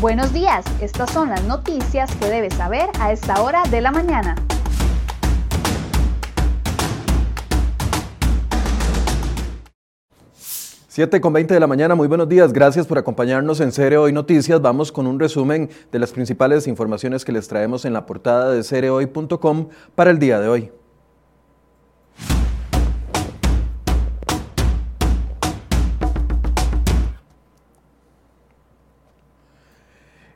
Buenos días, estas son las noticias que debes saber a esta hora de la mañana. 7 con 20 de la mañana, muy buenos días, gracias por acompañarnos en Cere Hoy Noticias. Vamos con un resumen de las principales informaciones que les traemos en la portada de cerehoy.com para el día de hoy.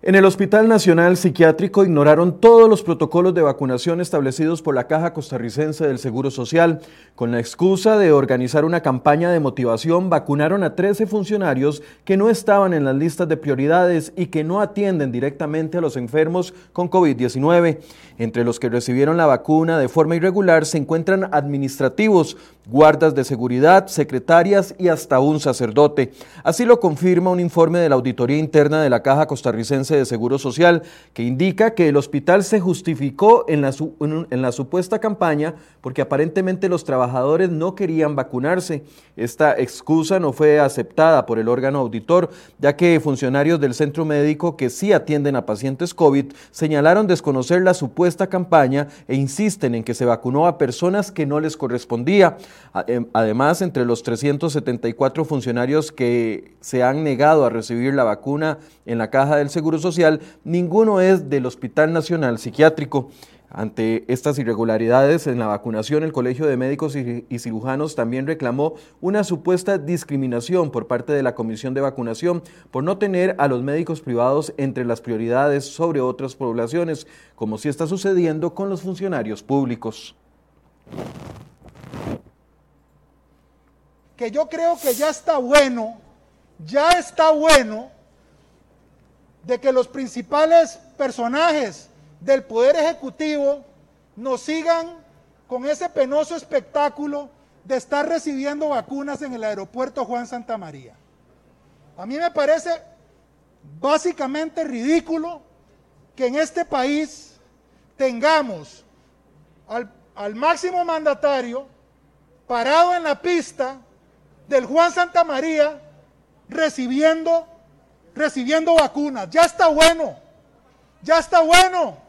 En el Hospital Nacional Psiquiátrico ignoraron todos los protocolos de vacunación establecidos por la Caja Costarricense del Seguro Social. Con la excusa de organizar una campaña de motivación, vacunaron a 13 funcionarios que no estaban en las listas de prioridades y que no atienden directamente a los enfermos con COVID-19. Entre los que recibieron la vacuna de forma irregular se encuentran administrativos, guardas de seguridad, secretarias y hasta un sacerdote. Así lo confirma un informe de la Auditoría Interna de la Caja Costarricense de Seguro Social, que indica que el hospital se justificó en la, en la supuesta campaña porque aparentemente los trabajadores no querían vacunarse. Esta excusa no fue aceptada por el órgano auditor, ya que funcionarios del centro médico que sí atienden a pacientes COVID señalaron desconocer la supuesta campaña e insisten en que se vacunó a personas que no les correspondía. Em, además, entre los 374 funcionarios que se han negado a recibir la vacuna en la caja del Seguro Social, ninguno es del Hospital Nacional Psiquiátrico. Ante estas irregularidades en la vacunación, el Colegio de Médicos y Cirujanos también reclamó una supuesta discriminación por parte de la Comisión de Vacunación por no tener a los médicos privados entre las prioridades sobre otras poblaciones, como si está sucediendo con los funcionarios públicos que yo creo que ya está bueno, ya está bueno de que los principales personajes del Poder Ejecutivo nos sigan con ese penoso espectáculo de estar recibiendo vacunas en el aeropuerto Juan Santa María. A mí me parece básicamente ridículo que en este país tengamos al, al máximo mandatario parado en la pista del Juan Santa María recibiendo, recibiendo vacunas. Ya está bueno, ya está bueno.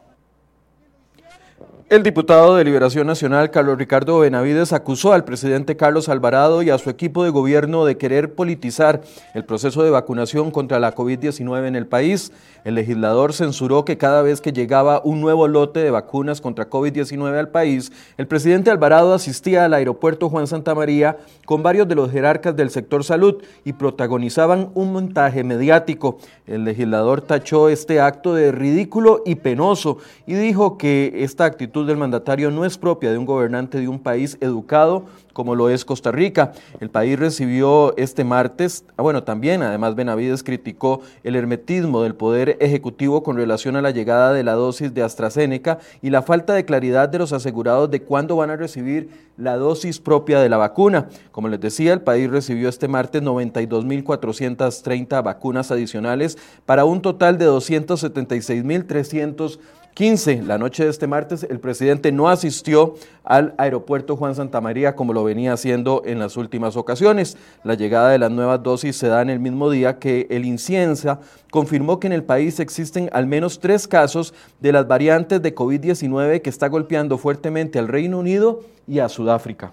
El diputado de Liberación Nacional, Carlos Ricardo Benavides, acusó al presidente Carlos Alvarado y a su equipo de gobierno de querer politizar el proceso de vacunación contra la COVID-19 en el país. El legislador censuró que cada vez que llegaba un nuevo lote de vacunas contra COVID-19 al país, el presidente Alvarado asistía al aeropuerto Juan Santa María con varios de los jerarcas del sector salud y protagonizaban un montaje mediático. El legislador tachó este acto de ridículo y penoso y dijo que esta actitud del mandatario no es propia de un gobernante de un país educado como lo es Costa Rica. El país recibió este martes, ah, bueno, también además Benavides criticó el hermetismo del Poder Ejecutivo con relación a la llegada de la dosis de AstraZeneca y la falta de claridad de los asegurados de cuándo van a recibir la dosis propia de la vacuna. Como les decía, el país recibió este martes 92.430 vacunas adicionales para un total de 276.300 15, la noche de este martes, el presidente no asistió al aeropuerto Juan Santa María como lo venía haciendo en las últimas ocasiones. La llegada de las nuevas dosis se da en el mismo día que el Inciensa confirmó que en el país existen al menos tres casos de las variantes de COVID-19 que está golpeando fuertemente al Reino Unido y a Sudáfrica.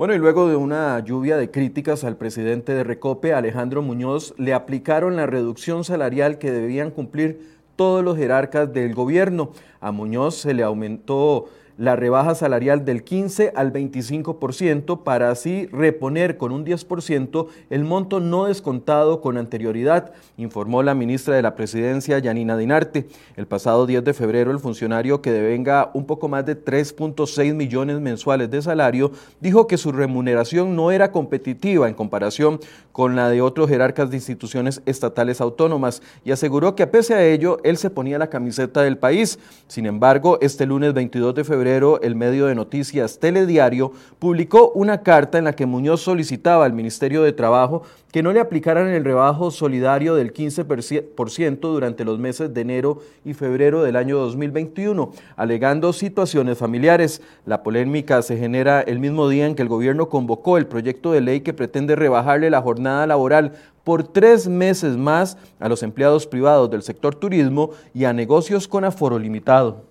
Bueno, y luego de una lluvia de críticas al presidente de Recope, Alejandro Muñoz, le aplicaron la reducción salarial que debían cumplir todos los jerarcas del gobierno. A Muñoz se le aumentó la rebaja salarial del 15 al 25% para así reponer con un 10% el monto no descontado con anterioridad, informó la ministra de la Presidencia, Yanina Dinarte. El pasado 10 de febrero, el funcionario que devenga un poco más de 3.6 millones mensuales de salario dijo que su remuneración no era competitiva en comparación con la de otros jerarcas de instituciones estatales autónomas y aseguró que a pese a ello, él se ponía la camiseta del país. Sin embargo, este lunes 22 de febrero, el medio de noticias Telediario publicó una carta en la que Muñoz solicitaba al Ministerio de Trabajo que no le aplicaran el rebajo solidario del 15% durante los meses de enero y febrero del año 2021, alegando situaciones familiares. La polémica se genera el mismo día en que el gobierno convocó el proyecto de ley que pretende rebajarle la jornada laboral por tres meses más a los empleados privados del sector turismo y a negocios con aforo limitado.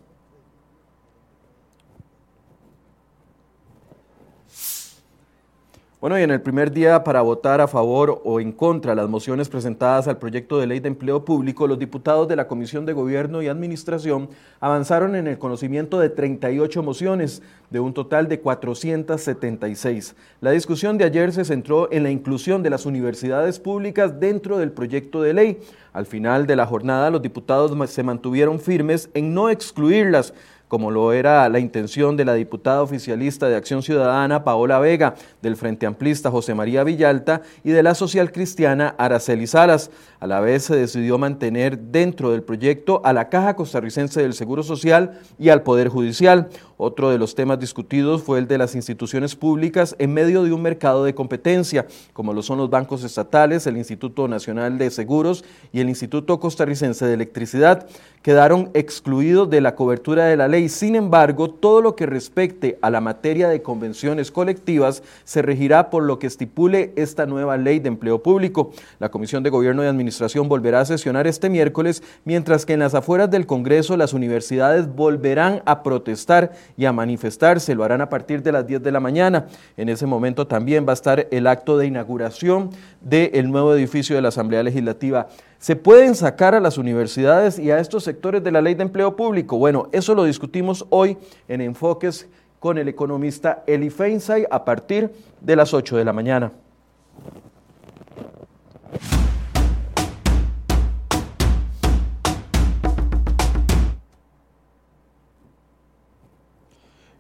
Bueno, y en el primer día para votar a favor o en contra las mociones presentadas al proyecto de ley de empleo público, los diputados de la Comisión de Gobierno y Administración avanzaron en el conocimiento de 38 mociones, de un total de 476. La discusión de ayer se centró en la inclusión de las universidades públicas dentro del proyecto de ley. Al final de la jornada, los diputados se mantuvieron firmes en no excluirlas como lo era la intención de la diputada oficialista de Acción Ciudadana Paola Vega, del Frente Amplista José María Villalta y de la social cristiana Araceli Salas. A la vez se decidió mantener dentro del proyecto a la Caja Costarricense del Seguro Social y al Poder Judicial. Otro de los temas discutidos fue el de las instituciones públicas en medio de un mercado de competencia, como lo son los bancos estatales, el Instituto Nacional de Seguros y el Instituto Costarricense de Electricidad. Quedaron excluidos de la cobertura de la ley. Sin embargo, todo lo que respecte a la materia de convenciones colectivas se regirá por lo que estipule esta nueva ley de empleo público. La Comisión de Gobierno y Administración volverá a sesionar este miércoles, mientras que en las afueras del Congreso las universidades volverán a protestar y a manifestarse. Lo harán a partir de las 10 de la mañana. En ese momento también va a estar el acto de inauguración del nuevo edificio de la Asamblea Legislativa. ¿Se pueden sacar a las universidades y a estos sectores de la ley de empleo público? Bueno, eso lo discutimos hoy en Enfoques con el economista Eli Feinsay a partir de las 8 de la mañana.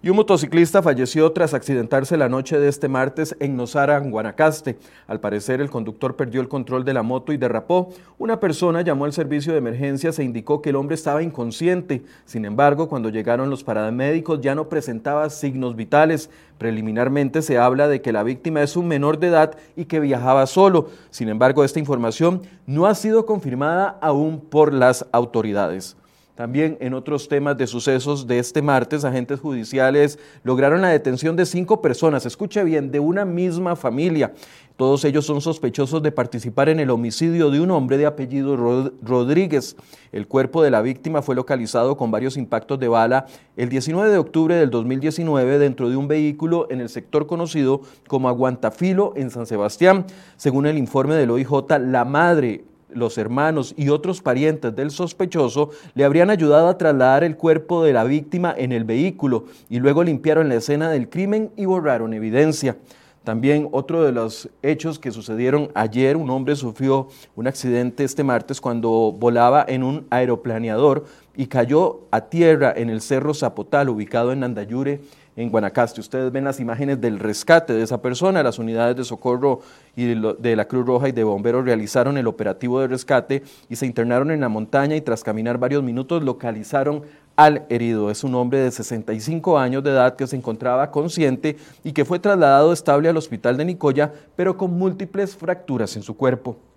Y un motociclista falleció tras accidentarse la noche de este martes en Nosara, Guanacaste. Al parecer, el conductor perdió el control de la moto y derrapó. Una persona llamó al servicio de emergencias e indicó que el hombre estaba inconsciente. Sin embargo, cuando llegaron los paramédicos ya no presentaba signos vitales. Preliminarmente se habla de que la víctima es un menor de edad y que viajaba solo. Sin embargo, esta información no ha sido confirmada aún por las autoridades. También en otros temas de sucesos de este martes, agentes judiciales lograron la detención de cinco personas, escuche bien, de una misma familia. Todos ellos son sospechosos de participar en el homicidio de un hombre de apellido Rodríguez. El cuerpo de la víctima fue localizado con varios impactos de bala el 19 de octubre del 2019 dentro de un vehículo en el sector conocido como Aguantafilo en San Sebastián. Según el informe del OIJ, la madre los hermanos y otros parientes del sospechoso le habrían ayudado a trasladar el cuerpo de la víctima en el vehículo y luego limpiaron la escena del crimen y borraron evidencia. También otro de los hechos que sucedieron ayer, un hombre sufrió un accidente este martes cuando volaba en un aeroplaneador y cayó a tierra en el Cerro Zapotal, ubicado en Andayure, en Guanacaste. Ustedes ven las imágenes del rescate de esa persona. Las unidades de socorro y de la Cruz Roja y de bomberos realizaron el operativo de rescate y se internaron en la montaña y tras caminar varios minutos localizaron al herido. Es un hombre de 65 años de edad que se encontraba consciente y que fue trasladado estable al hospital de Nicoya, pero con múltiples fracturas en su cuerpo.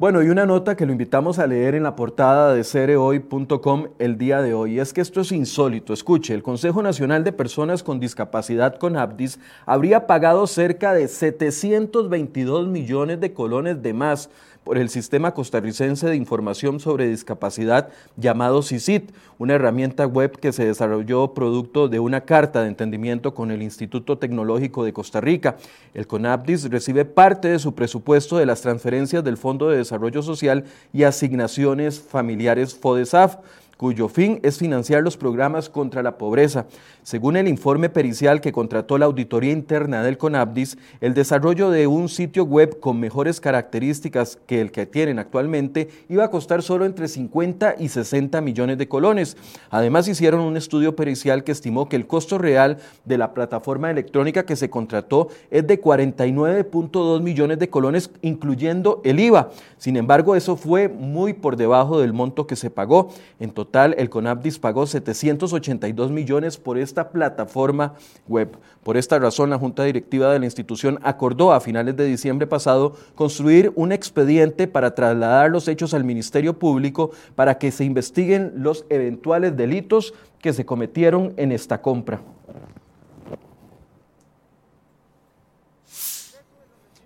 Bueno, y una nota que lo invitamos a leer en la portada de cerehoy.com el día de hoy. Es que esto es insólito. Escuche, el Consejo Nacional de Personas con Discapacidad con ABDIS habría pagado cerca de 722 millones de colones de más por el Sistema Costarricense de Información sobre Discapacidad llamado CICIT, una herramienta web que se desarrolló producto de una carta de entendimiento con el Instituto Tecnológico de Costa Rica. El CONAPDIS recibe parte de su presupuesto de las transferencias del Fondo de Desarrollo Social y asignaciones familiares FODESAF cuyo fin es financiar los programas contra la pobreza. Según el informe pericial que contrató la Auditoría Interna del CONAPDIS, el desarrollo de un sitio web con mejores características que el que tienen actualmente iba a costar solo entre 50 y 60 millones de colones. Además, hicieron un estudio pericial que estimó que el costo real de la plataforma electrónica que se contrató es de 49.2 millones de colones, incluyendo el IVA. Sin embargo, eso fue muy por debajo del monto que se pagó. En total, el CONAPDIS pagó 782 millones por esta plataforma web. Por esta razón, la Junta Directiva de la institución acordó a finales de diciembre pasado construir un expediente para trasladar los hechos al Ministerio Público para que se investiguen los eventuales delitos que se cometieron en esta compra.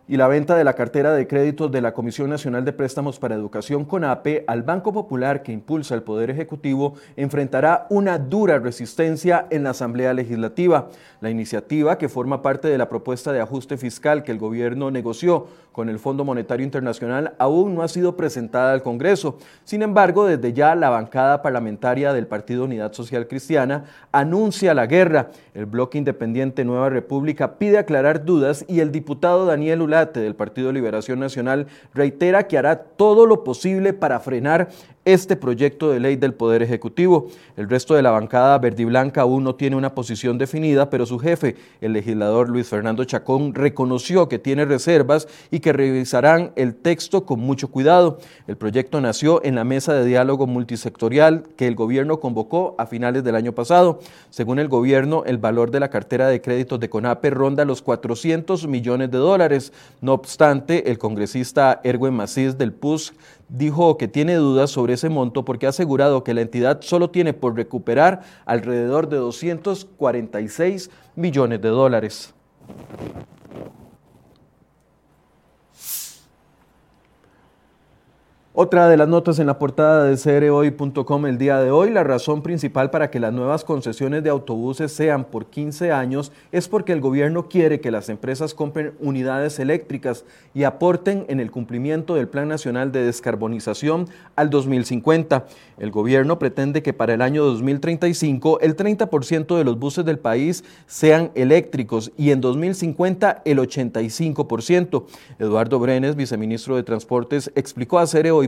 Y la venta de la cartera de créditos de la Comisión Nacional de Préstamos para Educación CONAPE al Banco Popular que impulsa el Poder Ejecutivo enfrentará una dura resistencia en la Asamblea Legislativa. La iniciativa, que forma parte de la propuesta de ajuste fiscal que el gobierno negoció con el Fondo Monetario Internacional, aún no ha sido presentada al Congreso. Sin embargo, desde ya la bancada parlamentaria del Partido Unidad Social Cristiana anuncia la guerra. El bloque independiente Nueva República pide aclarar dudas y el diputado Daniel del Partido Liberación Nacional reitera que hará todo lo posible para frenar este proyecto de ley del Poder Ejecutivo. El resto de la bancada verdiblanca aún no tiene una posición definida, pero su jefe, el legislador Luis Fernando Chacón, reconoció que tiene reservas y que revisarán el texto con mucho cuidado. El proyecto nació en la mesa de diálogo multisectorial que el gobierno convocó a finales del año pasado. Según el gobierno, el valor de la cartera de créditos de CONAPE ronda los 400 millones de dólares. No obstante, el congresista Erwin Macís del PUS dijo que tiene dudas sobre ese monto porque ha asegurado que la entidad solo tiene por recuperar alrededor de 246 millones de dólares. Otra de las notas en la portada de CROI.com el día de hoy, la razón principal para que las nuevas concesiones de autobuses sean por 15 años es porque el gobierno quiere que las empresas compren unidades eléctricas y aporten en el cumplimiento del Plan Nacional de Descarbonización al 2050. El gobierno pretende que para el año 2035 el 30% de los buses del país sean eléctricos y en 2050 el 85%. Eduardo Brenes, viceministro de Transportes, explicó a CROI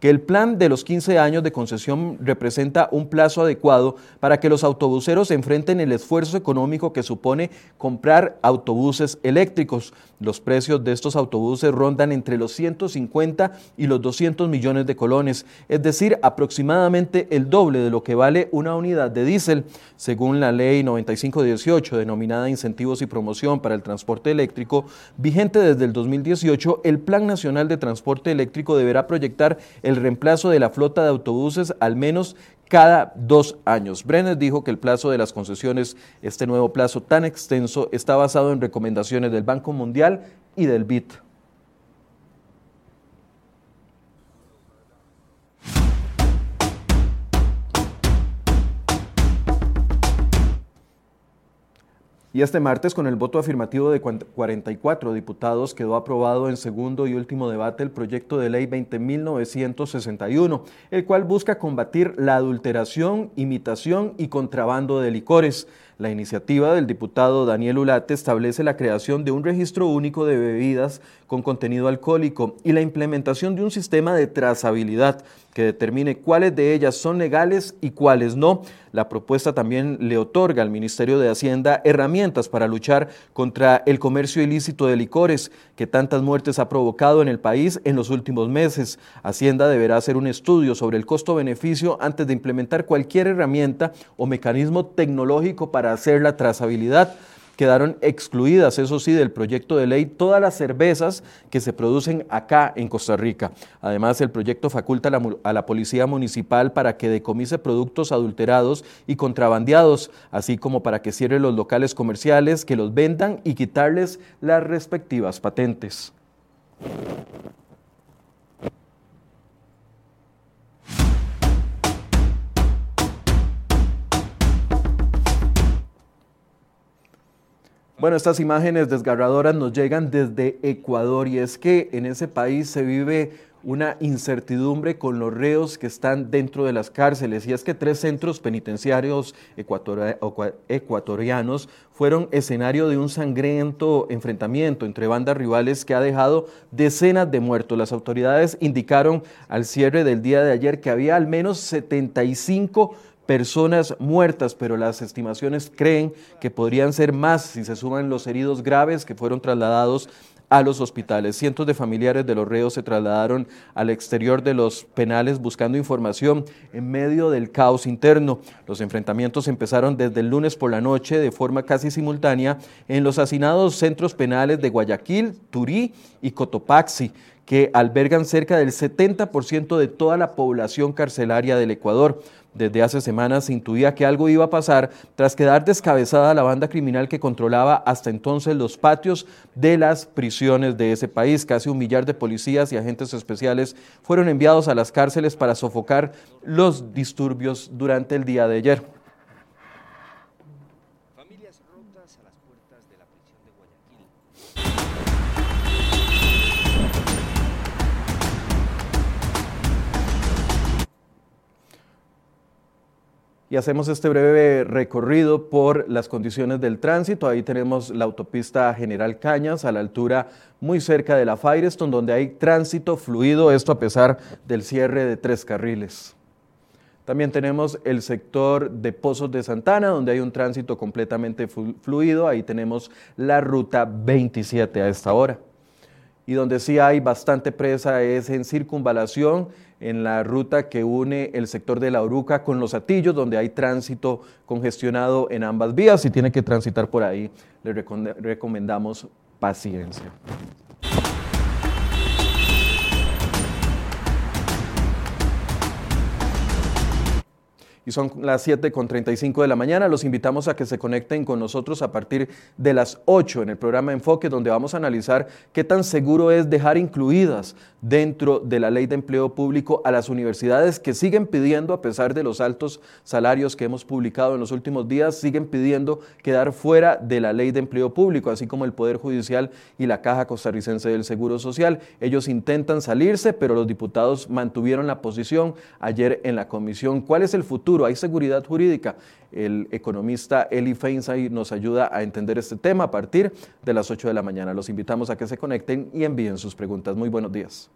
que el plan de los 15 años de concesión representa un plazo adecuado para que los autobuseros enfrenten el esfuerzo económico que supone comprar autobuses eléctricos. Los precios de estos autobuses rondan entre los 150 y los 200 millones de colones, es decir, aproximadamente el doble de lo que vale una unidad de diésel, según la ley 9518 denominada Incentivos y Promoción para el Transporte Eléctrico, vigente desde el 2018, el Plan Nacional de Transporte Eléctrico deberá proyectar el reemplazo de la flota de autobuses al menos cada dos años. Brenner dijo que el plazo de las concesiones, este nuevo plazo tan extenso, está basado en recomendaciones del Banco Mundial y del BIT. Y este martes, con el voto afirmativo de 44 diputados, quedó aprobado en segundo y último debate el proyecto de ley 20.961, el cual busca combatir la adulteración, imitación y contrabando de licores. La iniciativa del diputado Daniel Ulate establece la creación de un registro único de bebidas con contenido alcohólico y la implementación de un sistema de trazabilidad que determine cuáles de ellas son legales y cuáles no. La propuesta también le otorga al Ministerio de Hacienda herramientas para luchar contra el comercio ilícito de licores que tantas muertes ha provocado en el país en los últimos meses. Hacienda deberá hacer un estudio sobre el costo-beneficio antes de implementar cualquier herramienta o mecanismo tecnológico para hacer la trazabilidad quedaron excluidas, eso sí, del proyecto de ley todas las cervezas que se producen acá en Costa Rica. Además, el proyecto faculta a la, Policía Municipal para que decomise productos adulterados y contrabandeados, así como para que cierre los locales comerciales, que los vendan y quitarles las respectivas patentes. Bueno, estas imágenes desgarradoras nos llegan desde Ecuador y es que en ese país se vive una incertidumbre con los reos que están dentro de las cárceles. Y es que tres centros penitenciarios ecuatorianos fueron escenario de un sangriento enfrentamiento entre bandas rivales que ha dejado decenas de muertos. Las autoridades indicaron al cierre del día de ayer que había al menos 75 personas muertas, pero las estimaciones creen que podrían ser más si se suman los heridos graves que fueron trasladados a los hospitales. Cientos de familiares de los reos se trasladaron al exterior de los penales buscando información en medio del caos interno. Los enfrentamientos empezaron desde el lunes por la noche de forma casi simultánea en los hacinados centros penales de Guayaquil, Turí y Cotopaxi que albergan cerca del 70% de toda la población carcelaria del Ecuador. Desde hace semanas se intuía que algo iba a pasar tras quedar descabezada la banda criminal que controlaba hasta entonces los patios de las prisiones de ese país. Casi un millar de policías y agentes especiales fueron enviados a las cárceles para sofocar los disturbios durante el día de ayer. Y hacemos este breve recorrido por las condiciones del tránsito. Ahí tenemos la autopista General Cañas a la altura muy cerca de la Firestone, donde hay tránsito fluido, esto a pesar del cierre de tres carriles. También tenemos el sector de Pozos de Santana, donde hay un tránsito completamente fluido. Ahí tenemos la ruta 27 a esta hora. Y donde sí hay bastante presa es en circunvalación en la ruta que une el sector de la Oruca con los Atillos, donde hay tránsito congestionado en ambas vías. Si tiene que transitar por ahí, le recomendamos paciencia. Y son las 7 con 35 de la mañana. Los invitamos a que se conecten con nosotros a partir de las 8 en el programa Enfoque, donde vamos a analizar qué tan seguro es dejar incluidas dentro de la ley de empleo público a las universidades que siguen pidiendo, a pesar de los altos salarios que hemos publicado en los últimos días, siguen pidiendo quedar fuera de la ley de empleo público, así como el Poder Judicial y la Caja Costarricense del Seguro Social. Ellos intentan salirse, pero los diputados mantuvieron la posición ayer en la comisión. ¿Cuál es el hay seguridad jurídica. El economista Eli Feinsay nos ayuda a entender este tema a partir de las 8 de la mañana. Los invitamos a que se conecten y envíen sus preguntas. Muy buenos días.